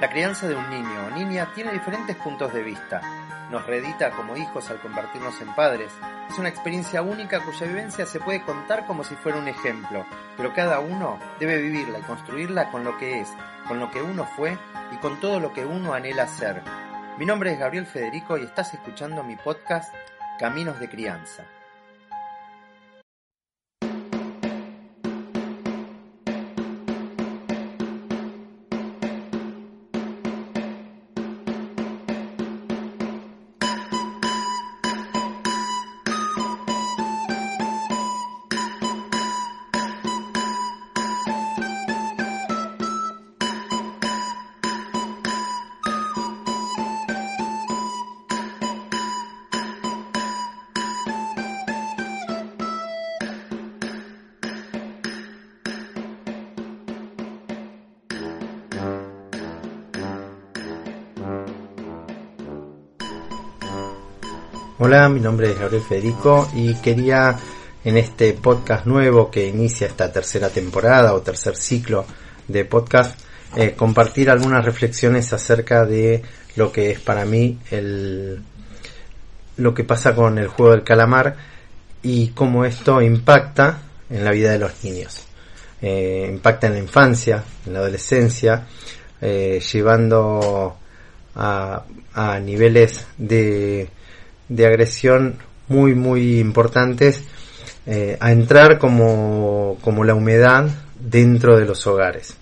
la crianza de un niño o niña tiene diferentes puntos de vista. Nos reedita como hijos al convertirnos en padres. Es una experiencia única cuya vivencia se puede contar como si fuera un ejemplo, pero cada uno debe vivirla y construirla con lo que es, con lo que uno fue y con todo lo que uno anhela ser. Mi nombre es Gabriel Federico y estás escuchando mi podcast Caminos de Crianza. Hola, mi nombre es Gabriel Federico y quería en este podcast nuevo que inicia esta tercera temporada o tercer ciclo de podcast eh, compartir algunas reflexiones acerca de lo que es para mí el lo que pasa con el juego del calamar y cómo esto impacta en la vida de los niños. Eh, impacta en la infancia, en la adolescencia, eh, llevando a, a niveles de de agresión muy muy importantes eh, a entrar como, como la humedad dentro de los hogares.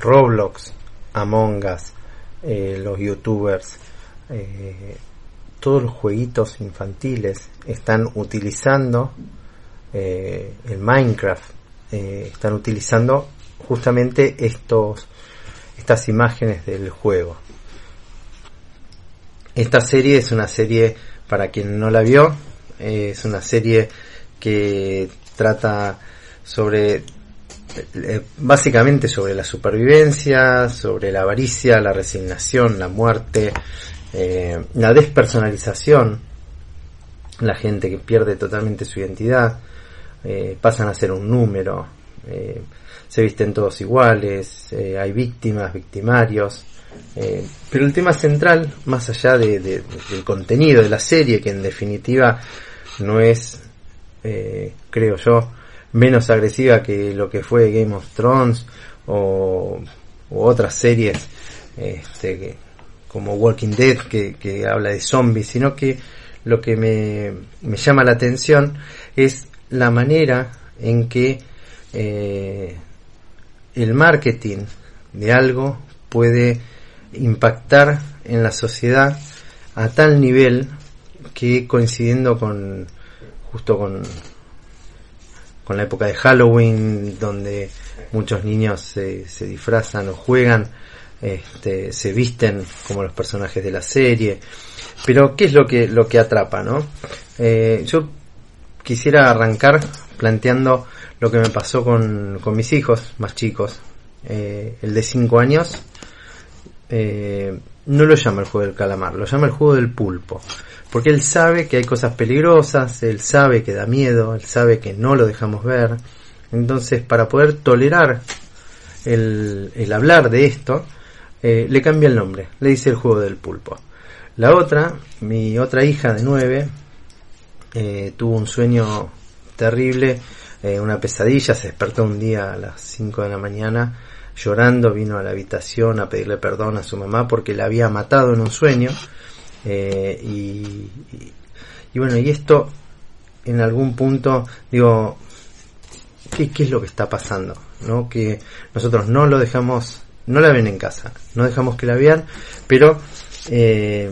Roblox, Among Us, eh, los youtubers, eh, todos los jueguitos infantiles están utilizando el Minecraft, están utilizando justamente estos, estas imágenes del juego. Esta serie es una serie, para quien no la vio, es una serie que trata sobre eh, básicamente sobre la supervivencia, sobre la avaricia, la resignación, la muerte, eh, la despersonalización, la gente que pierde totalmente su identidad, eh, pasan a ser un número, se visten todos iguales, hay víctimas, victimarios, eh, pero el tema central, más allá de, del contenido de la serie, que en definitiva no es, eh, creo yo, menos agresiva que lo que fue Game of Thrones o, otras series este, como Walking Dead que, habla de zombies, sino que lo que me, me llama la atención es la manera en que eh, el marketing de algo puede impactar en la sociedad a tal nivel que coincidiendo con justo con con la época de Halloween donde muchos niños se, se disfrazan o juegan este, se visten como los personajes de la serie. Pero qué es lo que lo que atrapa no eh, yo quisiera arrancar planteando lo que me pasó con, con mis hijos más chicos eh, el de 5 años eh, no lo llama el juego del calamar, lo llama el juego del pulpo. Porque él sabe que hay cosas peligrosas, él sabe que da miedo, él sabe que no lo dejamos ver. Entonces, para poder tolerar el, hablar de esto, eh, le cambia el nombre, le dice el juego del pulpo. La otra, mi otra hija de nueve, eh, tuvo un sueño terrible, una pesadilla, se despertó un día a las 5 de la mañana llorando vino a la habitación a pedirle perdón a su mamá porque la había matado en un sueño. Eh, y, bueno, y esto en algún punto, digo, ¿qué, es lo que está pasando? ¿no? Que nosotros no lo dejamos, no la ven en casa, no dejamos que la vean, pero, eh,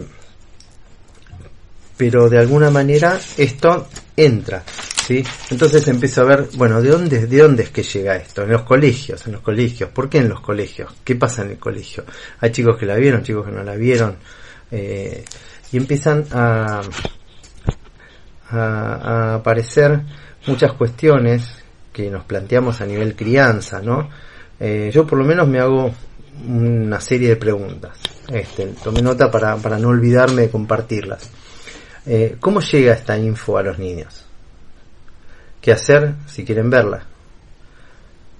pero de alguna manera esto entra. Entonces empiezo a ver, bueno, ¿de dónde, ¿de dónde es que llega esto? En los colegios, en los colegios. ¿Por qué en los colegios? ¿Qué pasa en el colegio? Hay chicos que la vieron, chicos que no la vieron. Eh, y empiezan a, a, aparecer muchas cuestiones que nos planteamos a nivel crianza, ¿no? Eh, yo por lo menos me hago una serie de preguntas. Este, tomé nota para, para no olvidarme de compartirlas. Eh, ¿Cómo llega esta info a los niños? ¿Qué hacer si quieren verla?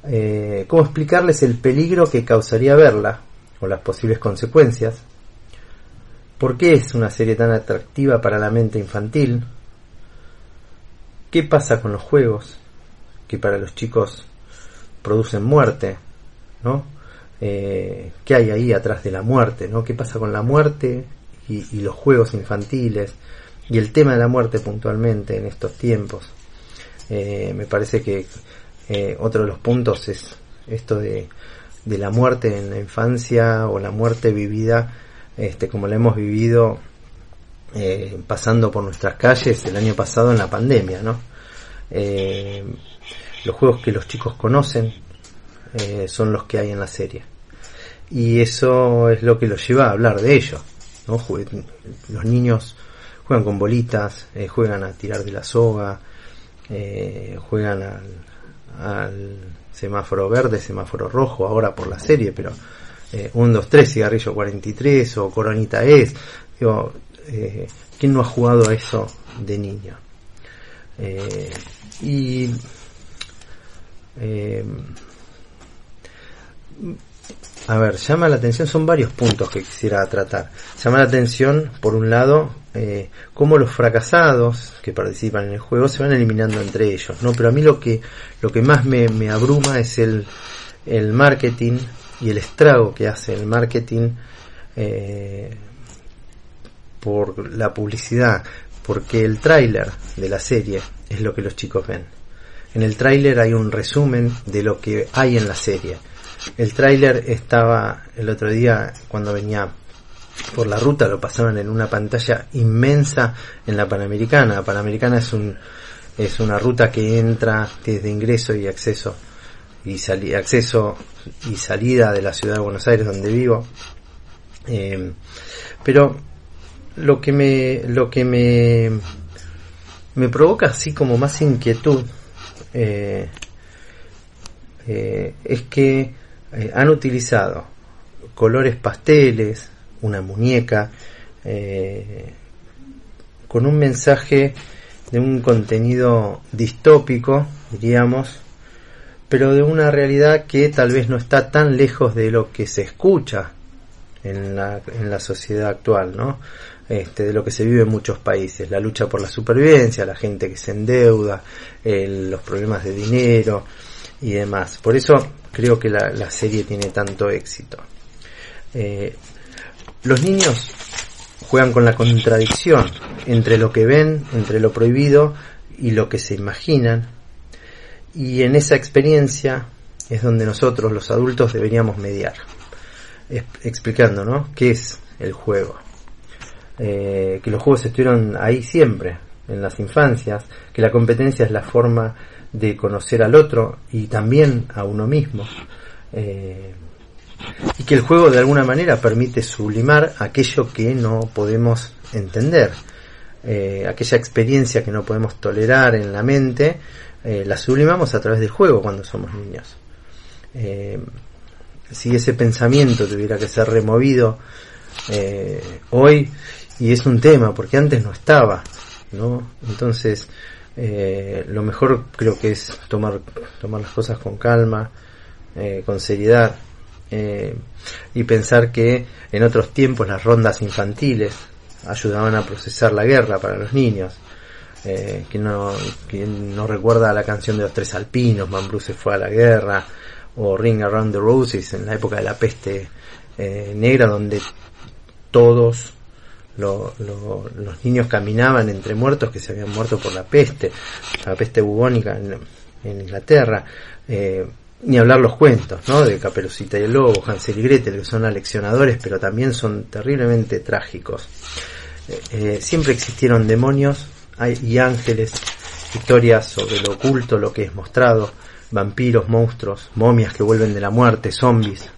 Eh, ¿Cómo explicarles el peligro que causaría verla o las posibles consecuencias? ¿Por qué es una serie tan atractiva para la mente infantil? ¿Qué pasa con los juegos que para los chicos producen muerte? ¿No? Eh, ¿Qué hay ahí atrás de la muerte? ¿no? ¿Qué pasa con la muerte y, los juegos infantiles? Y el tema de la muerte puntualmente en estos tiempos. Eh, me parece que eh, otro de los puntos es esto de, de la muerte en la infancia o la muerte vivida este, como la hemos vivido eh, pasando por nuestras calles el año pasado en la pandemia, ¿no? Eh, los juegos que los chicos conocen eh, son los que hay en la serie. Y eso es lo que los lleva a hablar de ello. ¿no? Los niños juegan con bolitas, juegan a tirar de la soga, juegan al, al semáforo verde, semáforo rojo, ahora por la serie, pero eh, 1, 2, 3, cigarrillo 43 o coronita es. Digo, eh, ¿quién no ha jugado a eso de niño? Eh, y eh, a ver, llama la atención, son varios puntos que quisiera tratar. Llama la atención, por un lado, eh, cómo los fracasados que participan en el juego se van eliminando entre ellos, ¿no? Pero a mí lo que, lo que más me, me abruma es el, el marketing y el estrago que hace el marketing eh, por la publicidad, porque el tráiler de la serie es lo que los chicos ven. En el tráiler hay un resumen de lo que hay en la serie. El tráiler estaba el otro día cuando venía por la ruta, lo pasaban en una pantalla inmensa en la Panamericana. La Panamericana es un es una ruta que entra desde ingreso y acceso y acceso y salida de la ciudad de Buenos Aires donde vivo. Eh, pero lo que me lo que me me provoca así como más inquietud eh, eh, es que han utilizado colores pasteles, una muñeca, con un mensaje de un contenido distópico, diríamos, pero de una realidad que tal vez no está tan lejos de lo que se escucha en la, en la sociedad actual, ¿no? Este, de lo que se vive en muchos países, la lucha por la supervivencia, la gente que se endeuda, los problemas de dinero y demás. Por eso creo que la, la serie tiene tanto éxito. Eh, los niños juegan con la contradicción entre lo que ven, entre lo prohibido y lo que se imaginan y en esa experiencia es donde nosotros, los adultos, deberíamos mediar, explicando, ¿no? ¿Qué es el juego? Eh, que los juegos estuvieron ahí siempre, en las infancias, que la competencia es la forma de conocer al otro y también a uno mismo. Eh, y que el juego de alguna manera permite sublimar aquello que no podemos entender, eh, aquella experiencia que no podemos tolerar en la mente, eh, la sublimamos a través del juego cuando somos niños. Eh, si ese pensamiento tuviera que ser removido eh, hoy, y es un tema, porque antes no estaba, ¿no? Entonces, lo mejor creo que es tomar, tomar las cosas con calma, con seriedad, y pensar que en otros tiempos las rondas infantiles ayudaban a procesar la guerra para los niños eh, no, no recuerda la canción de los tres alpinos, Man Bruce fue a la guerra, o Ring Around the Roses en la época de la peste eh, negra, donde todos los niños caminaban entre muertos que se habían muerto por la peste, la peste bubónica en, Inglaterra. Eh, ni hablar los cuentos, ¿no? De Caperucita y el Lobo, Hansel y Gretel, que son aleccionadores, pero también son terriblemente trágicos. siempre existieron demonios y ángeles historias sobre lo oculto, lo que es mostrado, vampiros, monstruos, momias que vuelven de la muerte, zombies,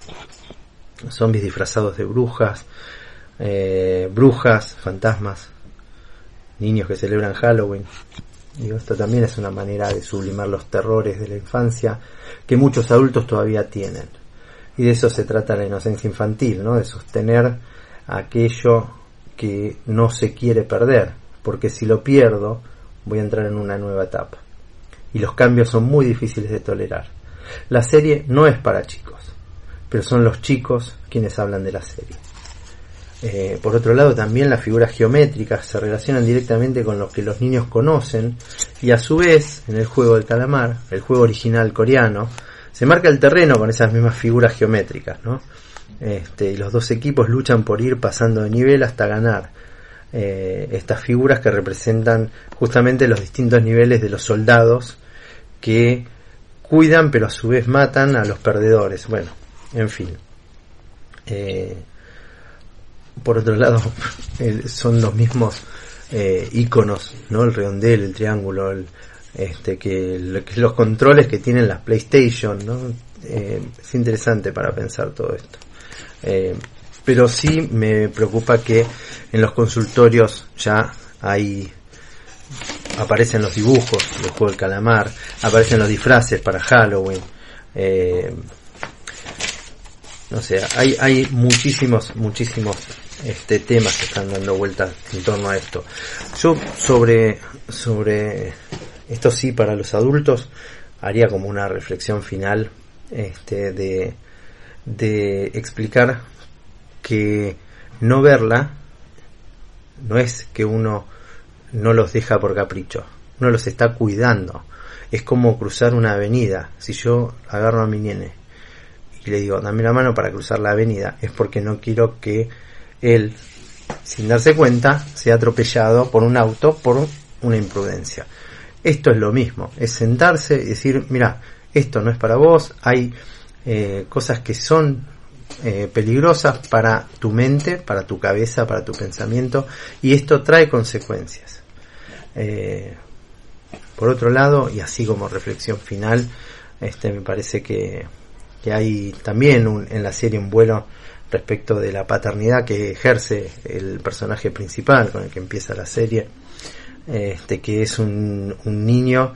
zombies disfrazados de brujas, eh, brujas, fantasmas, niños que celebran Halloween. Y esto también es una manera de sublimar los terrores de la infancia que muchos adultos todavía tienen. Y de eso se trata la inocencia infantil, ¿no? De sostener aquello que no se quiere perder, porque si lo pierdo voy a entrar en una nueva etapa. Y los cambios son muy difíciles de tolerar. La serie no es para chicos, pero son los chicos quienes hablan de la serie. Eh, por otro lado, también las figuras geométricas se relacionan directamente con lo que los niños conocen y a su vez, en el juego del calamar, el juego original coreano, se marca el terreno con esas mismas figuras geométricas, ¿no? Este, y los dos equipos luchan por ir pasando de nivel hasta ganar. Eh, estas figuras que representan justamente los distintos niveles de los soldados que cuidan pero a su vez matan a los perdedores. Bueno, en fin. Eh, por otro lado, son los mismos eh, iconos, ¿no? El redondel, el triángulo, este, que, los controles que tienen las PlayStation, ¿no? Eh, es interesante para pensar todo esto. Eh, pero sí me preocupa que en los consultorios ya hay aparecen los dibujos del juego del calamar, aparecen los disfraces para Halloween. Eh, no sé, hay, hay muchísimos, muchísimos este, temas que están dando vueltas en torno a esto. Yo sobre, sobre esto sí para los adultos haría como una reflexión final este, de, de explicar que no verla no es que uno no los deja por capricho, uno los está cuidando. Es como cruzar una avenida. Si yo agarro a mi nene y le digo, dame la mano para cruzar la avenida, es porque no quiero que él, sin darse cuenta, sea atropellado por un auto por una imprudencia. Esto es lo mismo, es sentarse y decir, mira, esto no es para vos, hay eh, cosas que son eh, peligrosas para tu mente, para tu cabeza, para tu pensamiento, y esto trae consecuencias. Eh, por otro lado, y así como reflexión final, este me parece que, que hay también un, en la serie un vuelo respecto de la paternidad que ejerce el personaje principal con el que empieza la serie, este que es un, niño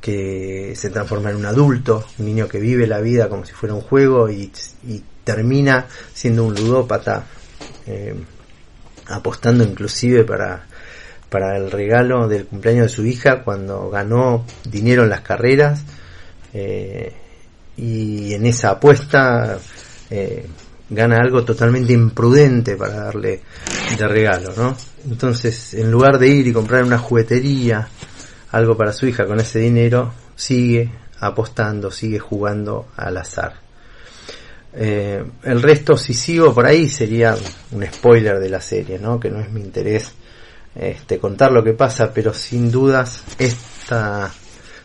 que se transforma en un adulto, un niño que vive la vida como si fuera un juego y, termina siendo un ludópata, eh, apostando inclusive para, para el regalo del cumpleaños de su hija cuando ganó dinero en las carreras eh, y en esa apuesta eh, gana algo totalmente imprudente para darle de regalo, ¿no? Entonces, en lugar de ir y comprar una juguetería, algo para su hija con ese dinero, sigue apostando, sigue jugando al azar. Eh, el resto, si sigo por ahí, sería un spoiler de la serie, ¿no? Que no es mi interés este, contar lo que pasa, pero sin dudas esta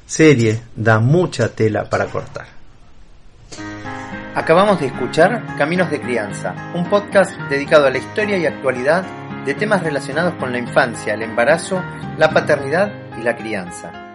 serie da mucha tela para cortar. Acabamos de escuchar Caminos de Crianza, un podcast dedicado a la historia y actualidad de temas relacionados con la infancia, el embarazo, la paternidad y la crianza.